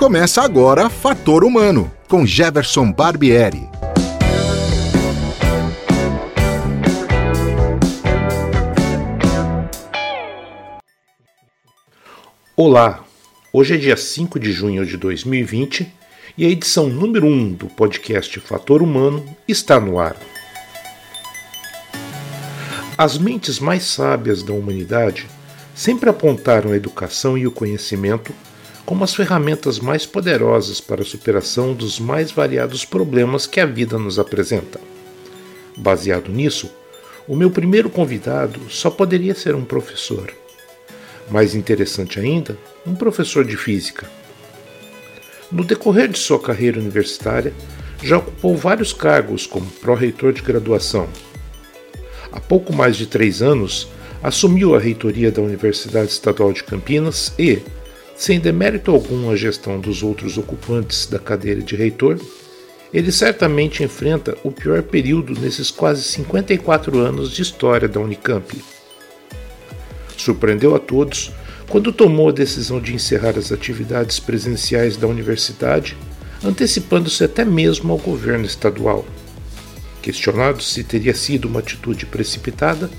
Começa agora Fator Humano, com Jefferson Barbieri. Olá, hoje é dia 5 de junho de 2020 e a edição número 1 do podcast Fator Humano está no ar. As mentes mais sábias da humanidade sempre apontaram a educação e o conhecimento como as ferramentas mais poderosas para a superação dos mais variados problemas que a vida nos apresenta. Baseado nisso, o meu primeiro convidado só poderia ser um professor. Mais interessante ainda, um professor de física. No decorrer de sua carreira universitária, já ocupou vários cargos como pró-reitor de graduação. Há pouco mais de três anos, assumiu a reitoria da Universidade Estadual de Campinas e, sem demérito algum à gestão dos outros ocupantes da cadeira de reitor, ele certamente enfrenta o pior período nesses quase 54 anos de história da Unicamp. Surpreendeu a todos quando tomou a decisão de encerrar as atividades presenciais da universidade, antecipando-se até mesmo ao governo estadual. Questionado se teria sido uma atitude precipitada,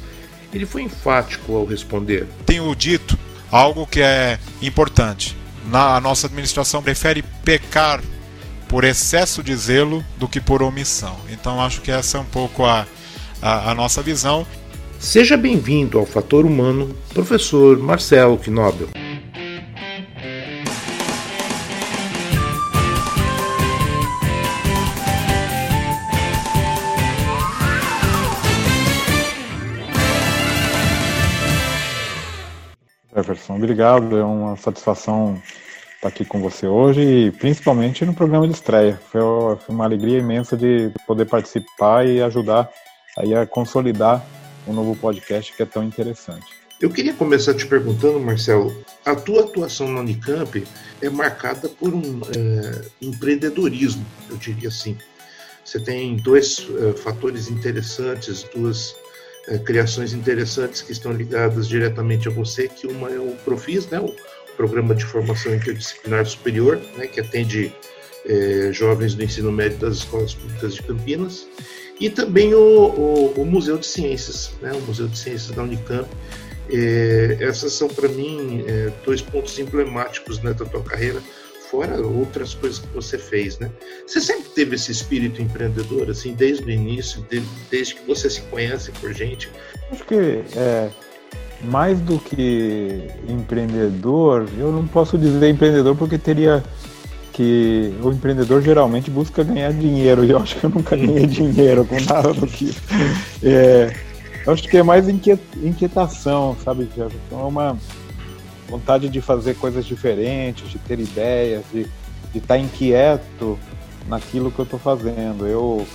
ele foi enfático ao responder: Tenho dito algo que é importante. Na a nossa administração prefere pecar por excesso de zelo do que por omissão. Então acho que essa é um pouco a, a, a nossa visão. Seja bem-vindo ao Fator Humano, professor Marcelo Knobel. Obrigado. É uma satisfação estar aqui com você hoje e principalmente no programa de estreia. Foi uma alegria imensa de poder participar e ajudar aí a consolidar um novo podcast que é tão interessante. Eu queria começar te perguntando, Marcelo, a tua atuação na Unicamp é marcada por um é, empreendedorismo, eu diria assim. Você tem dois é, fatores interessantes, duas é, criações interessantes que estão ligadas diretamente a você, que uma é o Profis, né, o Programa de Formação Interdisciplinar Superior, né, que atende é, jovens do ensino médio das escolas públicas de Campinas, e também o, o, o Museu de Ciências, né, o Museu de Ciências da Unicamp. É, essas são, para mim, dois pontos emblemáticos né, da tua carreira, fora outras coisas que você fez, né? Você sempre teve esse espírito empreendedor, assim, desde o início, desde, desde que você se conhece por gente? Acho que é, mais do que empreendedor, eu não posso dizer empreendedor porque teria que o empreendedor geralmente busca ganhar dinheiro e eu acho que eu nunca ganhei dinheiro com nada do que é, eu acho que é mais inquietação, sabe, Então é uma vontade de fazer coisas diferentes, de ter ideias, de estar tá inquieto naquilo que eu estou fazendo. Eu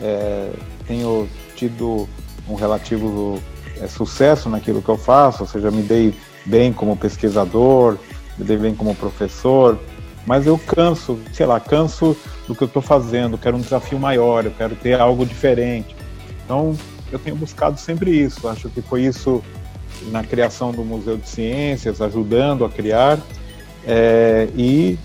é, tenho tido um relativo é, sucesso naquilo que eu faço, ou seja, me dei bem como pesquisador, me dei bem como professor, mas eu canso, sei lá, canso do que eu estou fazendo, quero um desafio maior, eu quero ter algo diferente. Então, eu tenho buscado sempre isso. Acho que foi isso na criação do Museu de Ciências, ajudando a criar, é, e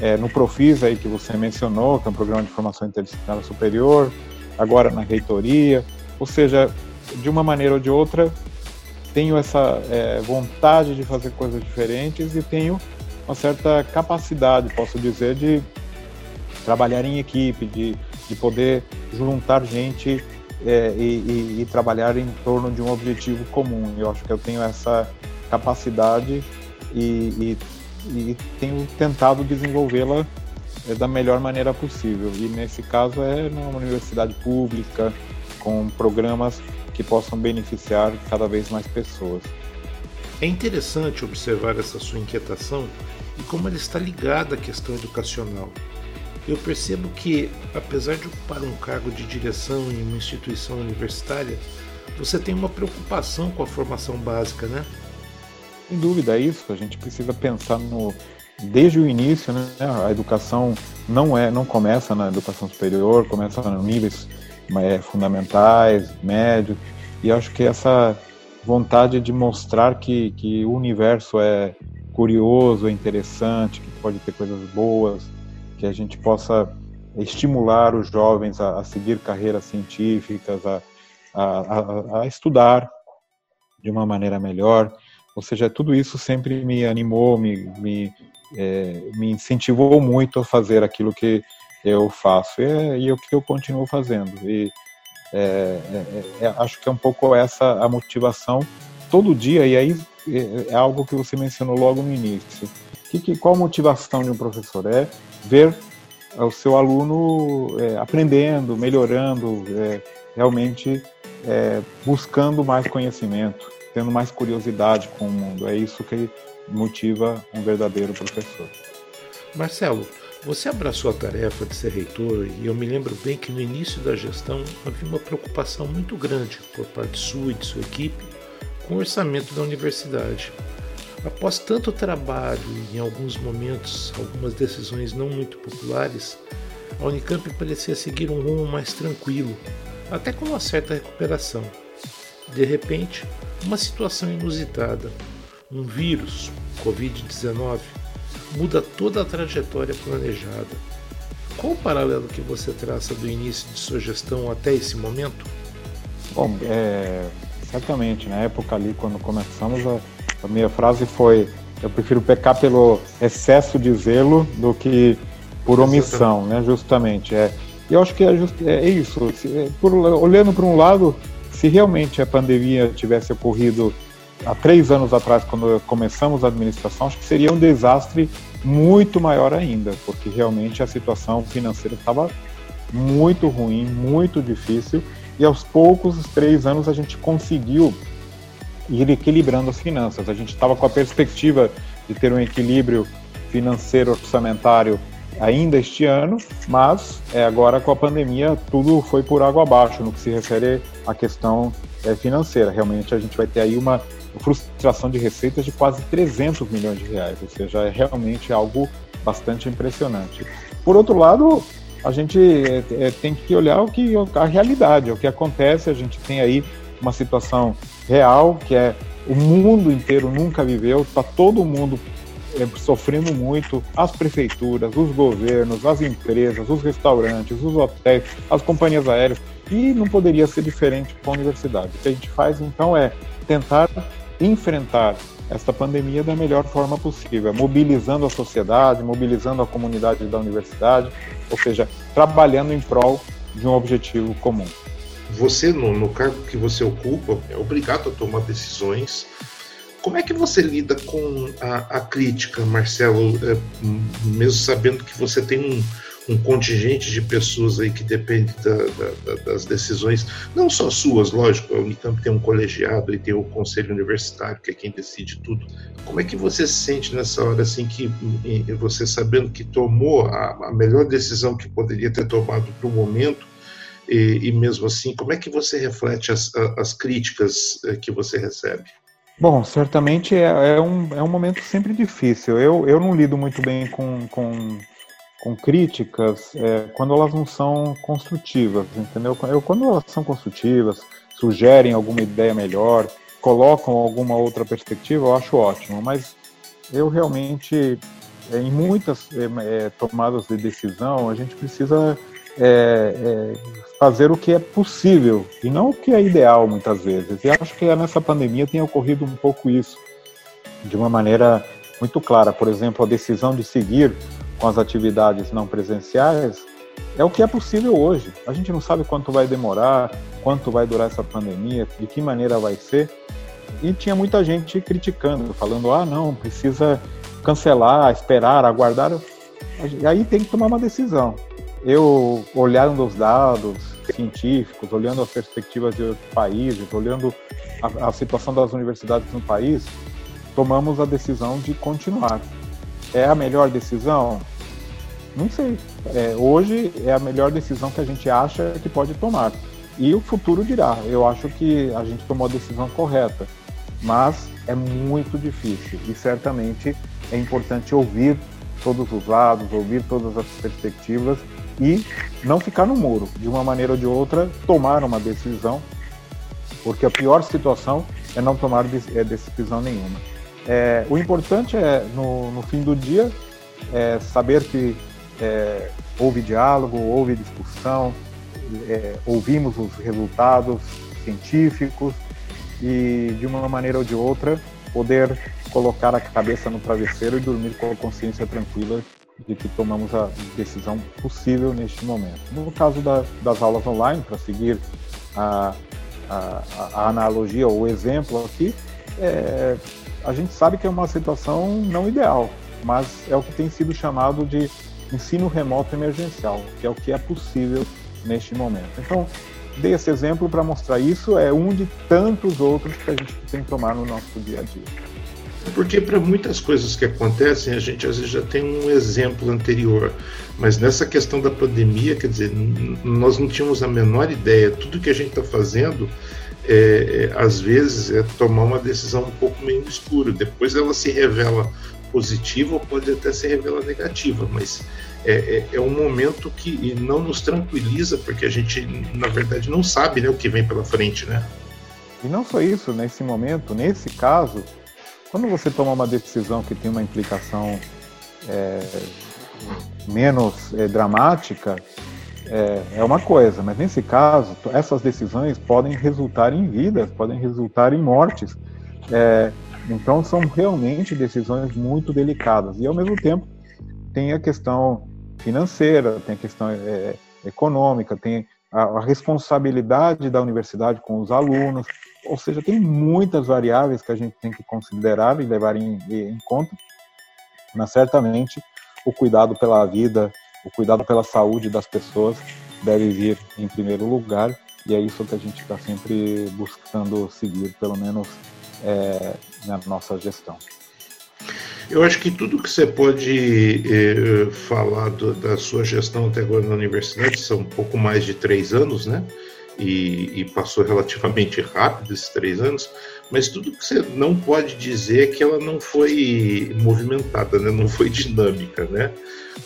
é, no Profis aí que você mencionou, que é um programa de formação interdisciplinar superior, agora na reitoria, ou seja, de uma maneira ou de outra, tenho essa é, vontade de fazer coisas diferentes e tenho uma certa capacidade, posso dizer, de trabalhar em equipe, de, de poder juntar gente é, e, e, e, trabalhar em torno de um objetivo comum. Eu acho que eu tenho essa capacidade e, e tenho tentado desenvolvê-la é, da melhor maneira possível. E nesse caso é numa universidade pública, com programas que possam beneficiar cada vez mais pessoas. É interessante observar essa sua inquietação e como ela está ligada à questão educacional eu percebo que, apesar de ocupar um cargo de direção em uma instituição universitária, você tem uma preocupação com a formação básica, né? Sem dúvida, é isso. A gente precisa pensar no desde o início, né? A educação não é, não começa na educação superior, começa nos níveis é, fundamentais, médios, e acho que essa vontade de mostrar que, que o universo é, curioso, é interessante, que pode ter coisas boas, que a gente possa estimular os jovens a, a seguir carreiras científicas, a, a, a, estudar de uma maneira melhor. Ou seja, tudo isso sempre me animou, me, me, é, me incentivou muito a fazer aquilo que eu faço e, é, é o que eu continuo fazendo. E é, é, é, acho que é um pouco essa a motivação todo dia, e aí é algo que você mencionou logo no início. Que, que, qual a motivação de um professor? É ver o seu aluno é, aprendendo, melhorando, é, realmente é, buscando mais conhecimento, tendo mais curiosidade com o mundo. É isso que motiva um verdadeiro professor. Marcelo, você abraçou a tarefa de ser reitor e eu me lembro bem que no início da gestão havia uma preocupação muito grande por parte sua e de sua equipe com o orçamento da universidade. Após tanto trabalho e em alguns momentos algumas decisões não muito populares, a Unicamp parecia seguir um rumo mais tranquilo, até com uma certa recuperação. De repente, uma situação inusitada, um vírus, Covid-19, muda toda a trajetória planejada. Qual o paralelo que você traça do início de sua gestão até esse momento? Bom, é, certamente, na época ali, quando começamos a a minha frase foi: eu prefiro pecar pelo excesso de zelo do que por omissão, né? Justamente. É. E eu acho que é, just, é isso. Se, é, por, olhando para um lado, se realmente a pandemia tivesse ocorrido há três anos atrás, quando começamos a administração, acho que seria um desastre muito maior ainda, porque realmente a situação financeira estava muito ruim, muito difícil, e aos poucos, três anos, a gente conseguiu ir equilibrando as finanças. A gente estava com a perspectiva de ter um equilíbrio financeiro orçamentário ainda este ano, mas é, agora com a pandemia tudo foi por água abaixo no que se refere à questão é, financeira. Realmente a gente vai ter aí uma frustração de receitas de quase 300 milhões de reais, ou seja, é realmente algo bastante impressionante. Por outro lado, a gente é, é tem que olhar o que a realidade, o que acontece. A gente tem aí uma situação real, que é o mundo inteiro nunca viveu, está todo mundo é, sofrendo muito, as prefeituras, os governos, as empresas, os restaurantes, os hotéis, as companhias aéreas, e não poderia ser diferente com a universidade. O que a gente faz então é tentar enfrentar esta pandemia da melhor forma possível, mobilizando a sociedade, mobilizando a comunidade da universidade, ou seja, trabalhando em prol de um objetivo comum você, no, no cargo que você ocupa, é obrigado a tomar decisões. Como é que você lida com a, a crítica, Marcelo, é, mesmo sabendo que você tem um, um contingente de pessoas aí que depende da, da, das decisões, não só suas, lógico, a Unicamp tem um colegiado e tem o conselho universitário, que é quem decide tudo. Como é que você se sente nessa hora, assim, que você sabendo que tomou a, a melhor decisão que poderia ter tomado para o momento, e, e, mesmo assim, como é que você reflete as, as críticas eh, que você recebe? Bom, certamente é, é, um, é um momento sempre difícil. Eu, eu não lido muito bem com, com, com críticas é, quando elas não são construtivas, entendeu? Eu, quando elas são construtivas, sugerem alguma ideia melhor, colocam alguma outra perspectiva, eu acho ótimo. Mas eu realmente, é, em muitas é, tomadas de decisão, a gente precisa é, é, fazer o que é possível e não o que é ideal muitas vezes. E acho que nessa pandemia tem ocorrido um pouco isso de uma maneira muito clara. Por exemplo, a decisão de seguir com as atividades não presenciais é o que é possível hoje. A gente não sabe quanto vai demorar, quanto vai durar essa pandemia, de que maneira vai ser. E tinha muita gente criticando, falando: ah, não, precisa cancelar, esperar, aguardar. E aí tem que tomar uma decisão. Eu, olhando os dados, científicos, olhando as perspectivas de outros países, olhando a, a situação das universidades no país, tomamos a decisão de continuar. É a melhor decisão? Não sei. É, hoje é a melhor decisão que a gente acha que pode tomar. E o futuro dirá. Eu acho que a gente tomou a decisão correta, mas é muito difícil e certamente é importante ouvir todos os lados, ouvir todas as perspectivas e não ficar no muro. De uma maneira ou de outra, tomar uma decisão, porque a pior situação é não tomar é, decisão nenhuma. É, o importante é, no, no, fim do dia, é saber que é, houve diálogo, houve discussão, é, ouvimos os resultados científicos e, de uma maneira ou de outra, poder colocar a cabeça no travesseiro e dormir com a consciência tranquila de que tomamos a decisão possível neste momento. No caso da, das aulas online, para seguir a, a, a, analogia ou o exemplo aqui, é, a gente sabe que é uma situação não ideal, mas é o que tem sido chamado de ensino remoto emergencial, que é o que é possível neste momento. Então, dei esse exemplo para mostrar isso, é um de tantos outros que a gente tem que tomar no nosso dia a dia. Porque para muitas coisas que acontecem, a gente às vezes já tem um exemplo anterior. Mas nessa questão da pandemia, quer dizer, nós não tínhamos a menor ideia. Tudo que a gente está fazendo, é, é, às vezes, é tomar uma decisão um pouco meio escura. Depois ela se revela positiva ou pode até se revelar negativa, mas é, é, é, um momento que não nos tranquiliza, porque a gente, na verdade, não sabe né, o que vem pela frente, né? E não só isso, nesse momento, nesse caso, quando você toma uma decisão que tem uma implicação é, menos é, dramática, é, é, uma coisa, mas nesse caso, essas decisões podem resultar em vidas, podem resultar em mortes. É, então, são realmente decisões muito delicadas. E, ao mesmo tempo, tem a questão financeira, tem a questão é, econômica, tem a, a responsabilidade da universidade com os alunos, ou seja, tem muitas variáveis que a gente tem que considerar e levar em, em conta, mas certamente o cuidado pela vida, o cuidado pela saúde das pessoas deve vir em primeiro lugar e é isso que a gente está sempre buscando seguir, pelo menos é, na nossa gestão. Eu acho que tudo que você pode eh, falar do, da sua gestão até agora na universidade são um pouco mais de três anos, né? E, e, passou relativamente rápido esses três anos, mas tudo que você não pode dizer é que ela não foi movimentada, né? não foi dinâmica. Né?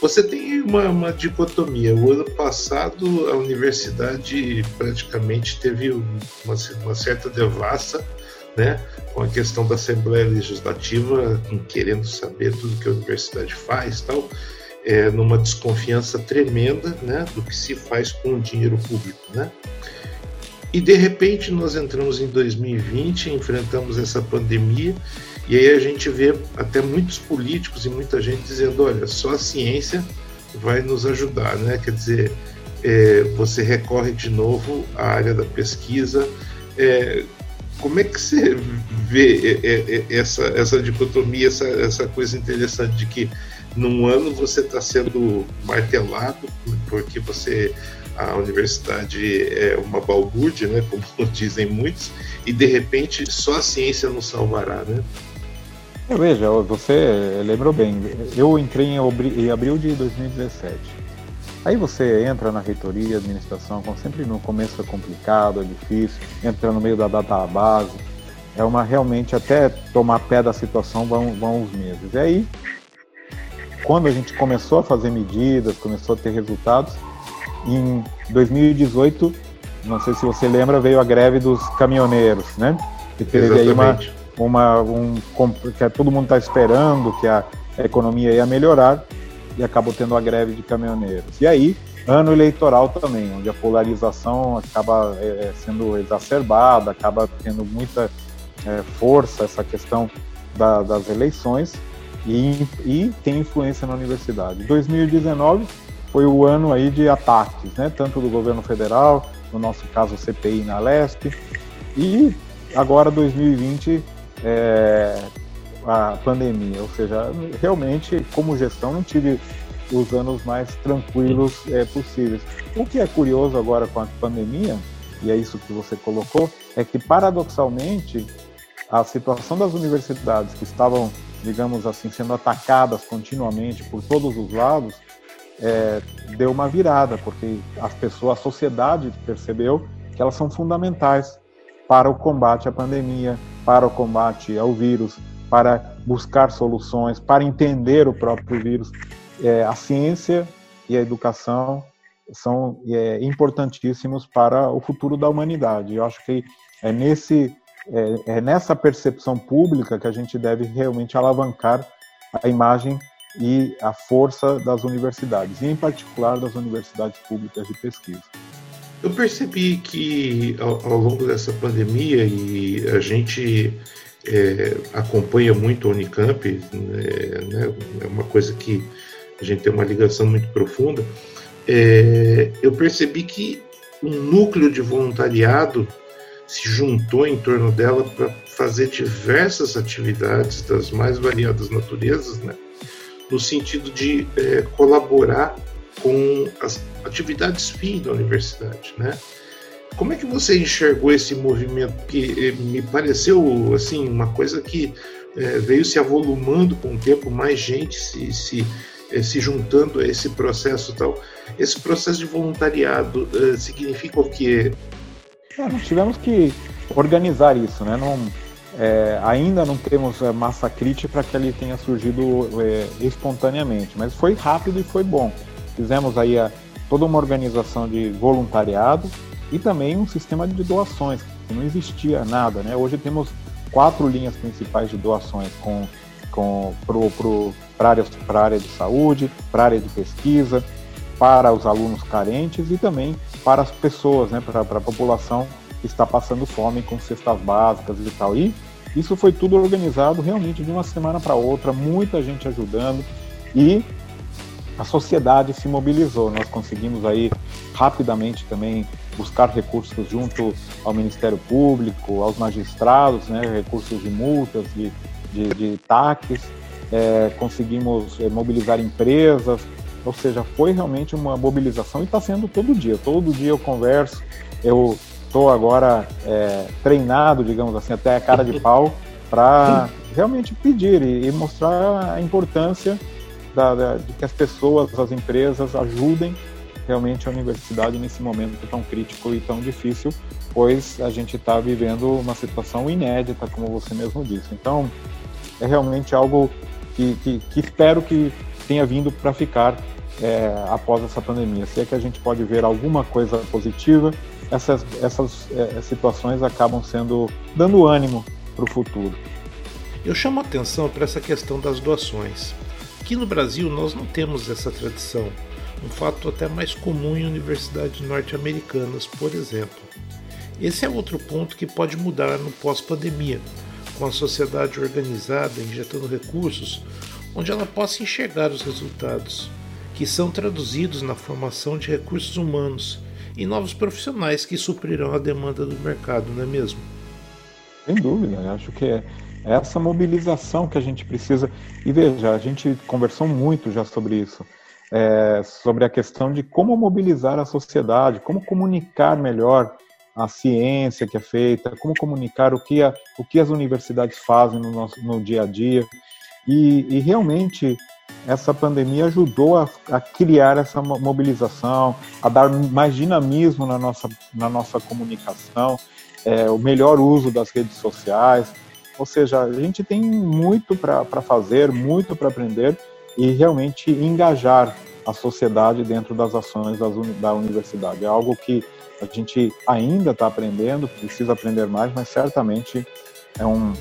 Você tem uma, uma dicotomia. O ano passado a universidade praticamente teve uma, uma certa devassa né, com a questão da Assembleia Legislativa, querendo saber tudo que a universidade faz tal, é, numa desconfiança tremenda né, do que se faz com o dinheiro público. Né? E de repente nós entramos em 2020, enfrentamos essa pandemia, e aí a gente vê até muitos políticos e muita gente dizendo: olha, só a ciência vai nos ajudar, né? Quer dizer, é, você recorre de novo à área da pesquisa. É, como é que você vê é, é, é, essa, essa dicotomia, essa, essa coisa interessante de que num ano você está sendo martelado porque você a universidade é uma balbúrdia, né, como dizem muitos, e de repente só a ciência nos salvará, né? Veja, você lembrou bem, eu entrei em abril de 2017. Aí você entra na reitoria, administração, como sempre no começo é complicado, é difícil, entra no meio da database, é uma realmente até tomar pé da situação vão, vão uns meses. E aí, quando a gente começou a fazer medidas, começou a ter resultados, em 2018, não sei se você lembra, veio a greve dos caminhoneiros, né? Que teve Exatamente. aí uma, uma um, que todo mundo está esperando que a economia ia melhorar e acabou tendo a greve de caminhoneiros. E aí, ano eleitoral também, onde a polarização acaba é, sendo exacerbada, acaba tendo muita é, força essa questão da, das eleições e, e tem influência na universidade. 2019 foi o ano aí de ataques, né? Tanto do governo federal, no nosso caso CPI na Lesp, e agora 2020 é, a pandemia. Ou seja, realmente como gestão não tive os anos mais tranquilos é, possíveis. O que é curioso agora com a pandemia, e é isso que você colocou, é que paradoxalmente a situação das universidades que estavam, digamos assim, sendo atacadas continuamente por todos os lados, é, deu uma virada, porque as pessoas, a sociedade percebeu que elas são fundamentais para o combate à pandemia, para o combate ao vírus, para buscar soluções, para entender o próprio vírus. É, a ciência e a educação são é, importantíssimos para o futuro da humanidade. Eu acho que é nesse é, é nessa percepção pública que a gente deve realmente alavancar a imagem e a força das universidades, e em particular das universidades públicas de pesquisa. Eu percebi que ao, ao longo dessa pandemia, e a gente é, acompanha muito a Unicamp, é, né, é uma coisa que a gente tem uma ligação muito profunda, é, eu percebi que um núcleo de voluntariado se juntou em torno dela para fazer diversas atividades das mais variadas naturezas, né? no sentido de é, colaborar com as atividades fim da universidade, né? Como é que você enxergou esse movimento que eh, me pareceu assim uma coisa que é, veio se avolumando com o tempo, mais gente se, se, é, se juntando a esse processo tal. Esse processo de voluntariado é, significa o quê? É, nós tivemos que organizar isso, né? Não, é, ainda não temos é, massa crítica para que ele tenha surgido é, espontaneamente, mas foi rápido e foi bom. Fizemos aí a, toda uma organização de voluntariado e também um sistema de doações, que não existia nada, né? Hoje temos quatro linhas principais de doações com, com para a área de saúde, para área de pesquisa, para os alunos carentes e também para as pessoas, né, para, para a população que está passando fome com cestas básicas e tal. E isso foi tudo organizado realmente de uma semana para outra, muita gente ajudando e a sociedade se mobilizou. Nós conseguimos aí rapidamente também buscar recursos junto ao Ministério Público, aos magistrados, né, recursos de multas, de, de, de taques, é, conseguimos é, mobilizar empresas, ou seja, foi realmente uma mobilização e está sendo todo dia. Todo dia eu converso, eu estou agora é, treinado, digamos assim, até a cara de pau, para realmente pedir e, e, mostrar a importância da, da, de que as pessoas, as empresas ajudem realmente a universidade nesse momento tão crítico e tão difícil, pois a gente está vivendo uma situação inédita, como você mesmo disse. Então, é realmente algo que, que, que espero que tenha vindo para ficar é, após essa pandemia. Se é que a gente pode ver alguma coisa positiva, essas, essas é, situações acabam sendo dando ânimo para o futuro. Eu chamo atenção para essa questão das doações. Aqui no Brasil nós não temos essa tradição, um fato até mais comum em universidades norte-americanas, por exemplo. Esse é outro ponto que pode mudar no pós-pandemia, com a sociedade organizada, injetando recursos, onde ela possa enxergar os resultados, que são traduzidos na formação de recursos humanos e novos profissionais que suprirão a demanda do mercado, não é mesmo? Sem dúvida, acho que é essa mobilização que a gente precisa. E veja, a gente conversou muito já sobre isso, é, sobre a questão de como mobilizar a sociedade, como comunicar melhor a ciência que é feita, como comunicar o que, a, o que as universidades fazem no, nosso, no dia a dia. E, e realmente essa pandemia ajudou a, a, criar essa mobilização, a dar mais dinamismo na nossa, na nossa comunicação, é, o melhor uso das redes sociais. Ou seja, a gente tem muito para fazer, muito para aprender e realmente engajar a sociedade dentro das ações das, da universidade. É algo que a gente ainda está aprendendo, precisa aprender mais, mas certamente é, um,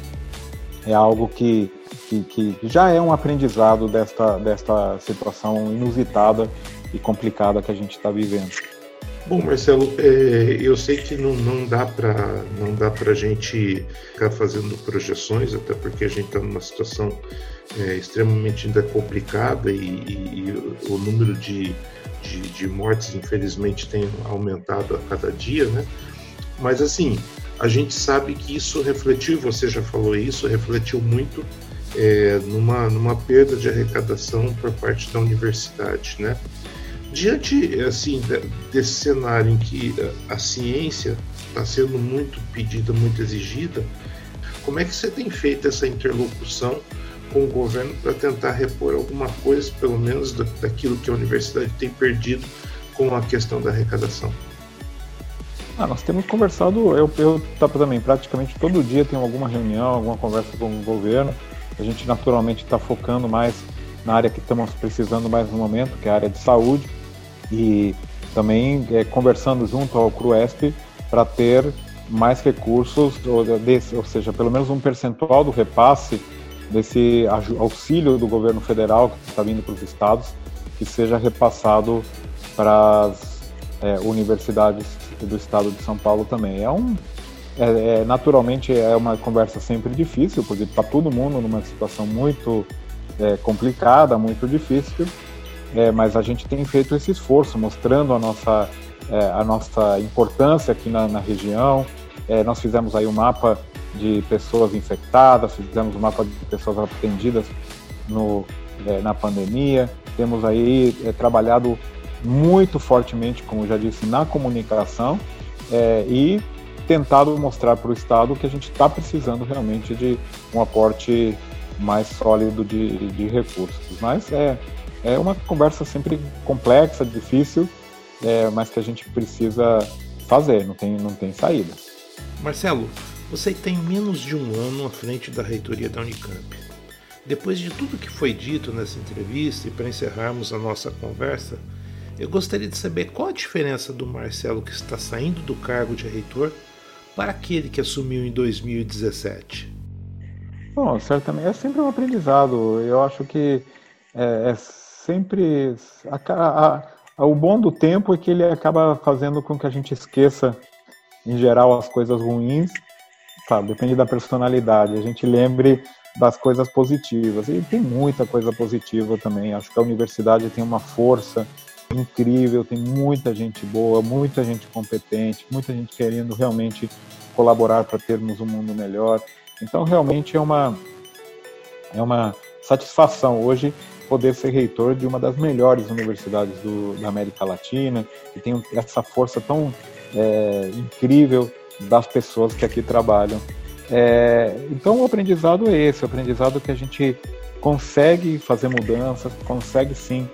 é algo que que, que já é um aprendizado desta, desta situação inusitada e complicada que a gente está vivendo. Bom, Marcelo, é, eu sei que não, não dá para não dá para a gente ficar fazendo projeções, até porque a gente está numa situação é, extremamente ainda complicada e, e, e o número de, de, de, mortes, infelizmente, tem aumentado a cada dia, né? Mas assim, a gente sabe que isso refletiu, você já falou isso, refletiu muito é, numa, numa perda de arrecadação por parte da universidade, né? Diante assim desse cenário em que a ciência está sendo muito pedida, muito exigida, como é que você tem feito essa interlocução com o governo para tentar repor alguma coisa, pelo menos daquilo que a universidade tem perdido com a questão da arrecadação? Ah, nós temos conversado, eu, eu também praticamente todo dia tenho alguma reunião, alguma conversa com o governo. A gente naturalmente está focando mais na área que estamos precisando mais no momento, que é a área de saúde, e também é, conversando junto ao CRUESP para ter mais recursos, ou, desse, ou seja, pelo menos um percentual do repasse desse auxílio do governo federal que está vindo para os estados, que seja repassado para as é, universidades do estado de São Paulo também. É um, é, é, naturalmente é uma conversa sempre difícil, porque está todo mundo numa situação muito é, complicada, muito difícil, é, mas a gente tem feito esse esforço, mostrando a nossa, é, a nossa importância aqui na, na região. nós fizemos aí um mapa de pessoas infectadas, fizemos um mapa de pessoas atendidas no, na pandemia, temos aí trabalhado muito fortemente, como já disse, na comunicação é, e tentado mostrar para o Estado que a gente está precisando realmente de um aporte mais sólido de, de recursos. Mas é, é uma conversa sempre complexa, difícil, é, mas que a gente precisa fazer, não tem, não tem saída. Marcelo, você tem menos de um ano à frente da reitoria da Unicamp. Depois de tudo que foi dito nessa entrevista e para encerrarmos a nossa conversa, eu gostaria de saber qual a diferença do Marcelo que está saindo do cargo de reitor para aquele que assumiu em 2017. Bom, certamente é sempre um aprendizado. Eu acho que é, é sempre a, a, a, o bom do tempo é que ele acaba fazendo com que a gente esqueça, em geral, as coisas ruins. Sabe, depende da personalidade. A gente lembre das coisas positivas. E tem muita coisa positiva também. Acho que a universidade tem uma força incrível, tem muita gente boa, muita gente competente, muita gente querendo realmente colaborar para termos um mundo melhor. Então, realmente é uma, é uma satisfação hoje poder ser reitor de uma das melhores universidades do, da América Latina, que tem essa força tão é, incrível das pessoas que aqui trabalham. É, então, o aprendizado é esse: o aprendizado que a gente consegue fazer mudanças, consegue sim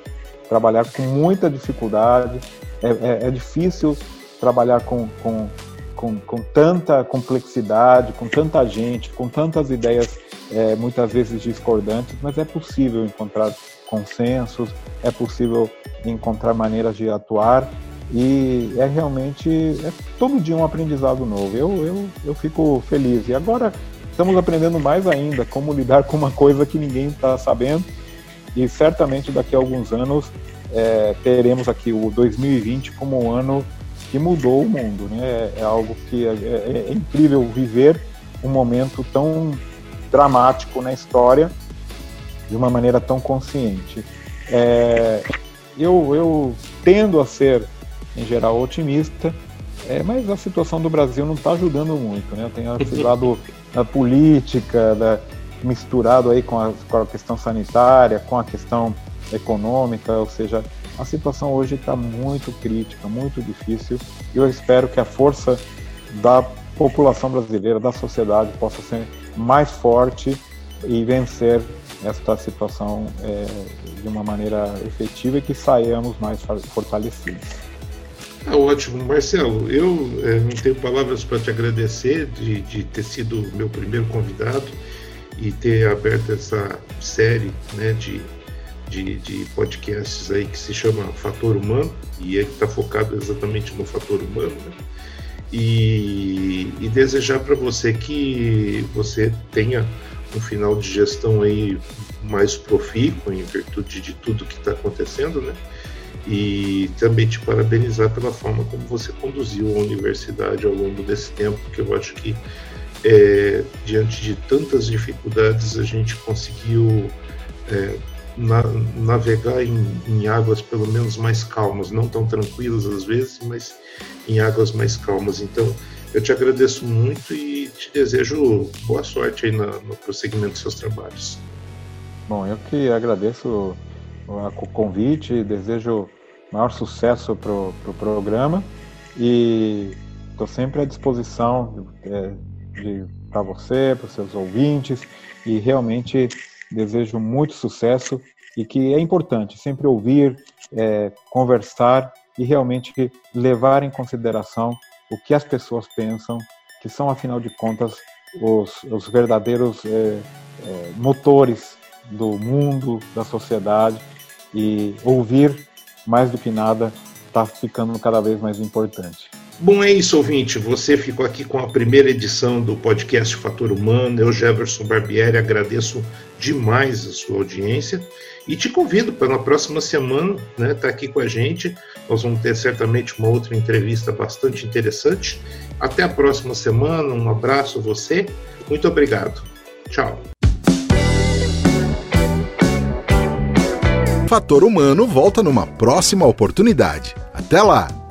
trabalhar com muita dificuldade. É, é, é difícil trabalhar com, com, com, com, tanta complexidade, com tanta gente, com tantas ideias é, muitas vezes discordantes, mas é possível encontrar consensos, é possível encontrar maneiras de atuar e é realmente é todo dia um aprendizado novo. Eu, eu, eu fico feliz. E agora estamos aprendendo mais ainda como lidar com uma coisa que ninguém está sabendo e certamente daqui a alguns anos é, teremos aqui o 2020 como um ano que mudou o mundo. Né? É, algo que é, é, é, incrível viver um momento tão dramático na história de uma maneira tão consciente. É, eu, eu tendo a ser, em geral, otimista, é, mas a situação do Brasil não está ajudando muito. Né? Tem esse lado da política, da, misturado aí com a, com a questão sanitária, com a questão econômica, ou seja, a situação hoje está muito crítica, muito difícil, e eu espero que a força da população brasileira, da sociedade, possa ser mais forte e vencer esta situação é, de uma maneira efetiva e que saiamos mais fortalecidos. Ah, ótimo, Marcelo. Eu é, não tenho palavras para te agradecer de, de ter sido meu primeiro convidado e ter aberto essa série né, de, de, de podcasts aí que se chama Fator Humano e é que está focado exatamente no fator humano. Né? E, e desejar para você que você tenha um final de gestão aí mais profícuo em virtude de tudo que está acontecendo, né? E também te parabenizar pela forma como você conduziu a universidade ao longo desse tempo, que eu acho que é, diante de tantas dificuldades, a gente conseguiu é, na, navegar em, em, águas pelo menos mais calmas, não tão tranquilas às vezes, mas em águas mais calmas. Então, eu te agradeço muito e te desejo boa sorte aí na, no prosseguimento dos seus trabalhos. Bom, eu que agradeço o convite, desejo maior sucesso para o pro programa e estou sempre à disposição. É, para você, para os seus ouvintes, e realmente desejo muito sucesso e que é importante sempre ouvir, é, conversar e realmente levar em consideração o que as pessoas pensam, que são, afinal de contas, os, os verdadeiros é, é, motores do mundo, da sociedade, e ouvir, mais do que nada, está ficando cada vez mais importante. Bom, é isso, ouvinte. Você ficou aqui com a primeira edição do podcast Fator Humano. Eu, Jefferson Barbieri, agradeço demais a sua audiência e te convido para na próxima semana estar né, tá aqui com a gente. Nós vamos ter certamente uma outra entrevista bastante interessante. Até a próxima semana. Um abraço a você. Muito obrigado. Tchau. Fator Humano volta numa próxima oportunidade. Até lá!